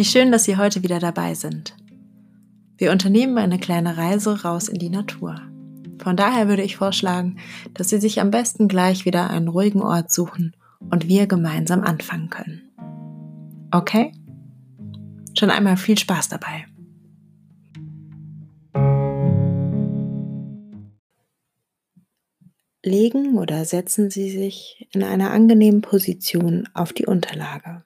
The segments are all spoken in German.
Wie schön, dass Sie heute wieder dabei sind. Wir unternehmen eine kleine Reise raus in die Natur. Von daher würde ich vorschlagen, dass Sie sich am besten gleich wieder einen ruhigen Ort suchen und wir gemeinsam anfangen können. Okay? Schon einmal viel Spaß dabei. Legen oder setzen Sie sich in einer angenehmen Position auf die Unterlage.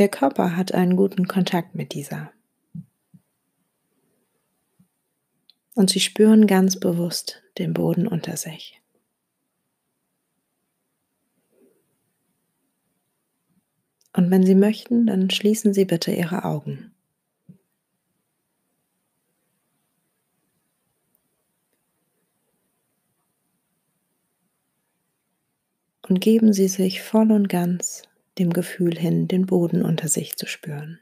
Ihr Körper hat einen guten Kontakt mit dieser. Und Sie spüren ganz bewusst den Boden unter sich. Und wenn Sie möchten, dann schließen Sie bitte Ihre Augen. Und geben Sie sich voll und ganz dem Gefühl hin, den Boden unter sich zu spüren.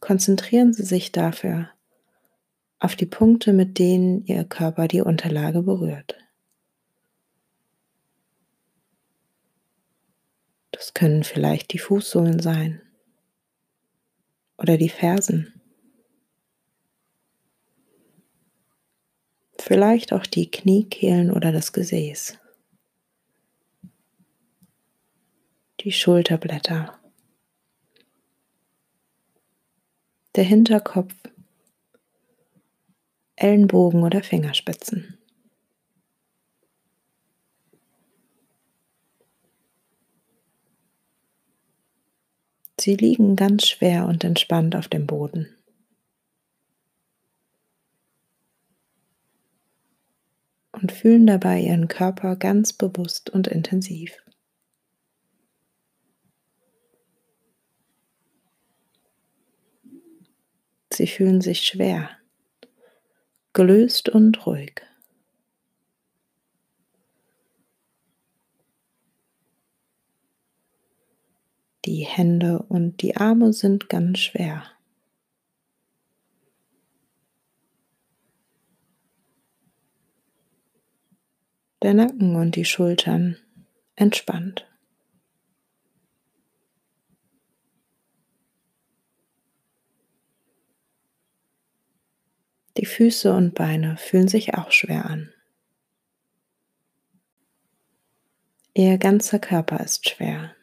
Konzentrieren Sie sich dafür auf die Punkte, mit denen Ihr Körper die Unterlage berührt. Das können vielleicht die Fußsohlen sein oder die Fersen. Vielleicht auch die Kniekehlen oder das Gesäß, die Schulterblätter, der Hinterkopf, Ellenbogen oder Fingerspitzen. Sie liegen ganz schwer und entspannt auf dem Boden. Und fühlen dabei ihren Körper ganz bewusst und intensiv. Sie fühlen sich schwer, gelöst und ruhig. Die Hände und die Arme sind ganz schwer. Der Nacken und die Schultern entspannt. Die Füße und Beine fühlen sich auch schwer an. Ihr ganzer Körper ist schwer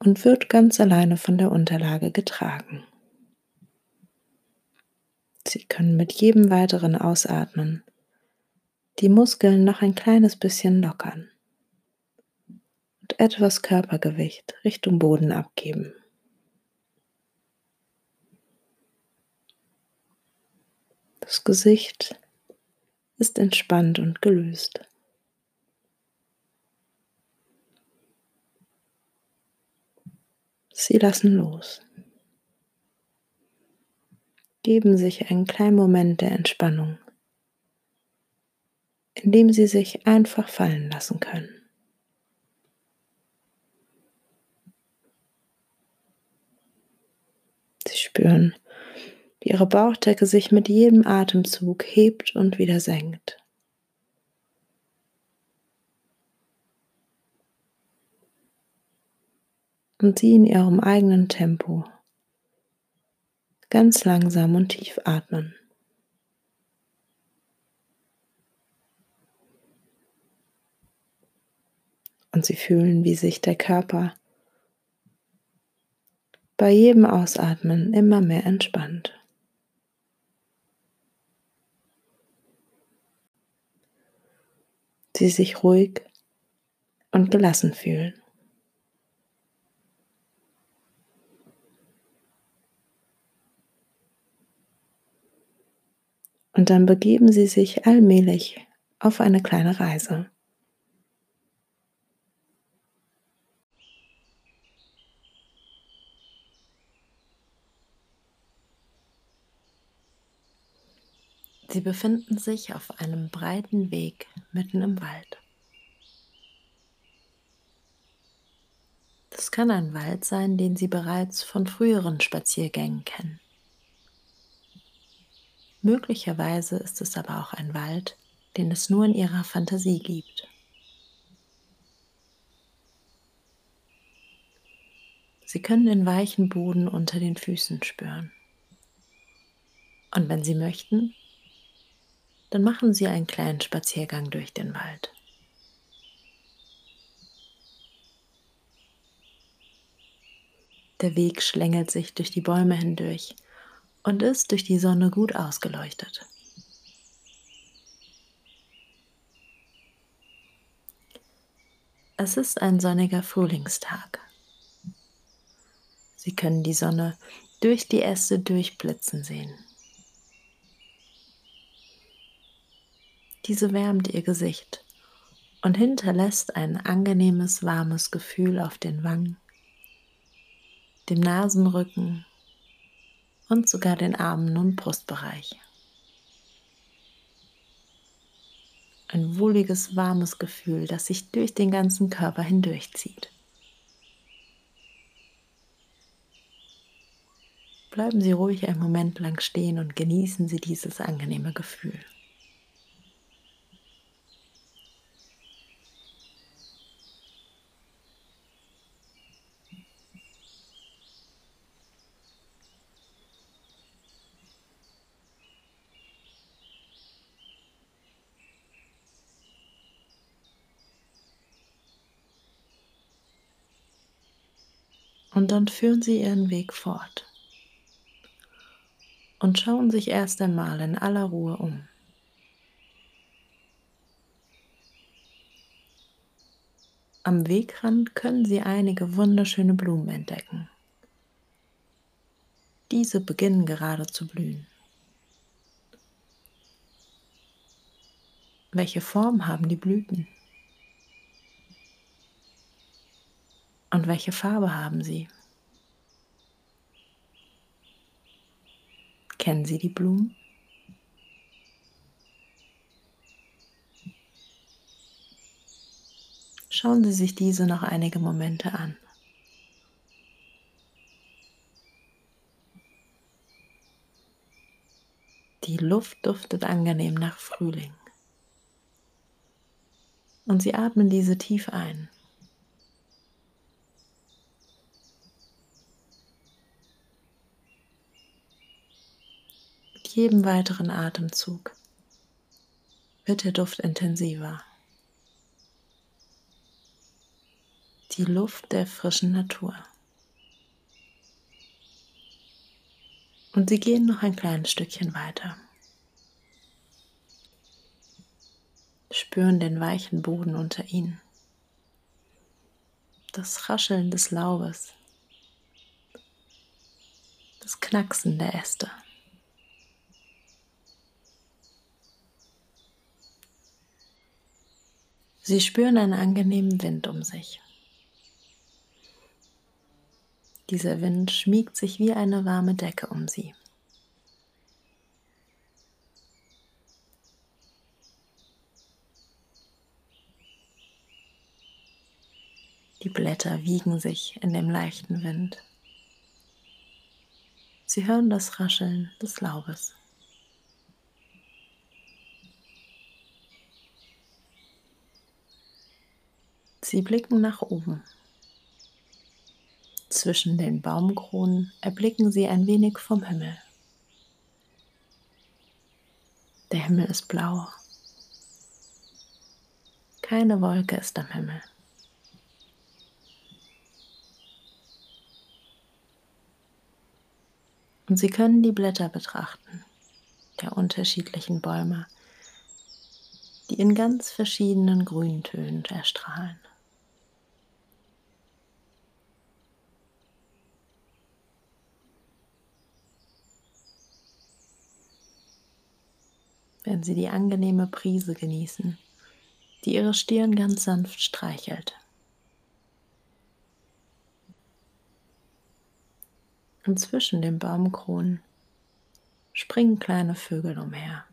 und wird ganz alleine von der Unterlage getragen. Sie können mit jedem weiteren Ausatmen die Muskeln noch ein kleines bisschen lockern und etwas Körpergewicht Richtung Boden abgeben. Das Gesicht ist entspannt und gelöst. Sie lassen los. Geben sich einen kleinen Moment der Entspannung indem sie sich einfach fallen lassen können. Sie spüren, wie ihre Bauchdecke sich mit jedem Atemzug hebt und wieder senkt. Und sie in ihrem eigenen Tempo ganz langsam und tief atmen. Und sie fühlen, wie sich der Körper bei jedem Ausatmen immer mehr entspannt. Sie sich ruhig und gelassen fühlen. Und dann begeben Sie sich allmählich auf eine kleine Reise. Sie befinden sich auf einem breiten Weg mitten im Wald. Das kann ein Wald sein, den Sie bereits von früheren Spaziergängen kennen. Möglicherweise ist es aber auch ein Wald, den es nur in Ihrer Fantasie gibt. Sie können den weichen Boden unter den Füßen spüren. Und wenn Sie möchten, dann machen Sie einen kleinen Spaziergang durch den Wald. Der Weg schlängelt sich durch die Bäume hindurch und ist durch die Sonne gut ausgeleuchtet. Es ist ein sonniger Frühlingstag. Sie können die Sonne durch die Äste durchblitzen sehen. Diese wärmt ihr Gesicht und hinterlässt ein angenehmes, warmes Gefühl auf den Wangen, dem Nasenrücken und sogar den Armen und Brustbereich. Ein wohliges, warmes Gefühl, das sich durch den ganzen Körper hindurchzieht. Bleiben Sie ruhig einen Moment lang stehen und genießen Sie dieses angenehme Gefühl. Und dann führen Sie Ihren Weg fort und schauen sich erst einmal in aller Ruhe um. Am Wegrand können Sie einige wunderschöne Blumen entdecken. Diese beginnen gerade zu blühen. Welche Form haben die Blüten? Und welche Farbe haben sie? Kennen Sie die Blumen? Schauen Sie sich diese noch einige Momente an. Die Luft duftet angenehm nach Frühling. Und Sie atmen diese tief ein. Jedem weiteren Atemzug wird der Duft intensiver. Die Luft der frischen Natur. Und sie gehen noch ein kleines Stückchen weiter. Spüren den weichen Boden unter ihnen. Das Rascheln des Laubes. Das Knacksen der Äste. Sie spüren einen angenehmen Wind um sich. Dieser Wind schmiegt sich wie eine warme Decke um sie. Die Blätter wiegen sich in dem leichten Wind. Sie hören das Rascheln des Laubes. Sie blicken nach oben. Zwischen den Baumkronen erblicken sie ein wenig vom Himmel. Der Himmel ist blau. Keine Wolke ist am Himmel. Und Sie können die Blätter betrachten, der unterschiedlichen Bäume, die in ganz verschiedenen Grüntönen erstrahlen. Wenn Sie die angenehme Prise genießen, die Ihre Stirn ganz sanft streichelt. Und zwischen den Baumkronen springen kleine Vögel umher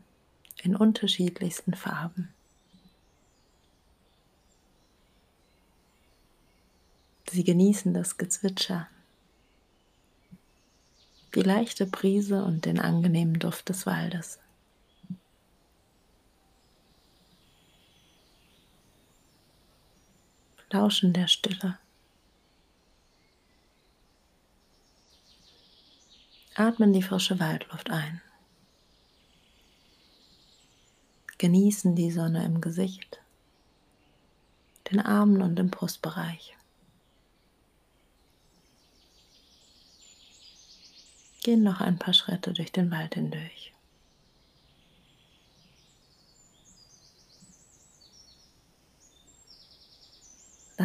in unterschiedlichsten Farben. Sie genießen das Gezwitscher, die leichte Brise und den angenehmen Duft des Waldes. Lauschen der Stille. Atmen die frische Waldluft ein. Genießen die Sonne im Gesicht, den Armen und im Brustbereich. Gehen noch ein paar Schritte durch den Wald hindurch.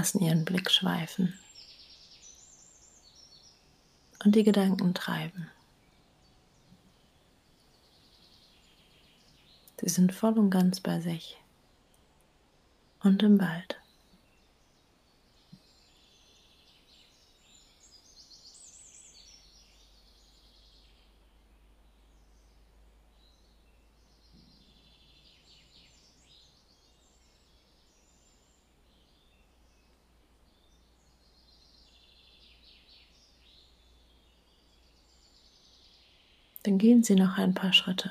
Lassen ihren Blick schweifen und die Gedanken treiben. Sie sind voll und ganz bei sich und im Wald. Dann gehen Sie noch ein paar Schritte.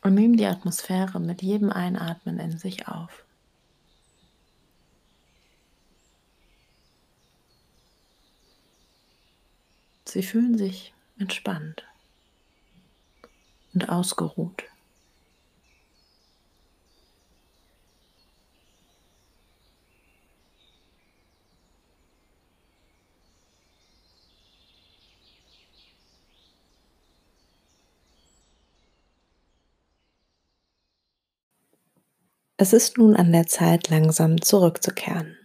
Und nehmen die Atmosphäre mit jedem Einatmen in sich auf. Sie fühlen sich entspannt und ausgeruht. Es ist nun an der Zeit, langsam zurückzukehren.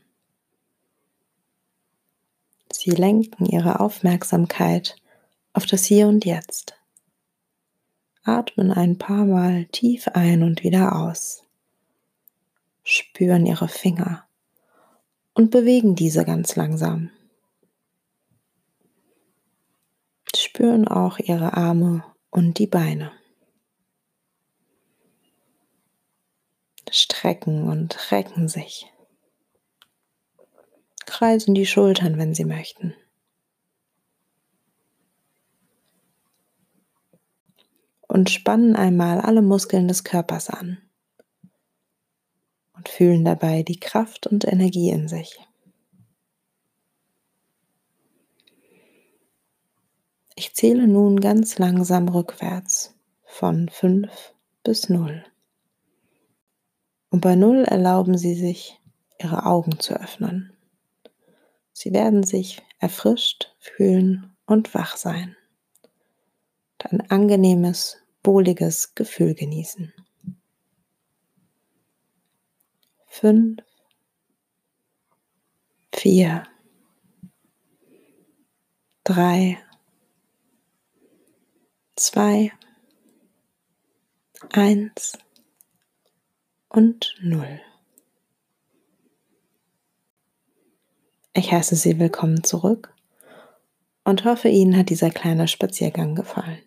Sie lenken ihre Aufmerksamkeit auf das Hier und Jetzt. Atmen ein paar Mal tief ein und wieder aus. Spüren ihre Finger und bewegen diese ganz langsam. Spüren auch ihre Arme und die Beine. Strecken und recken sich. Kreisen die Schultern, wenn Sie möchten. Und spannen einmal alle Muskeln des Körpers an. Und fühlen dabei die Kraft und Energie in sich. Ich zähle nun ganz langsam rückwärts von 5 bis 0. Und bei Null erlauben Sie sich, Ihre Augen zu öffnen. Sie werden sich erfrischt fühlen und wach sein. Und ein angenehmes, wohliges Gefühl genießen. Fünf, vier, drei, zwei, eins und null. Ich heiße Sie willkommen zurück und hoffe, Ihnen hat dieser kleine Spaziergang gefallen.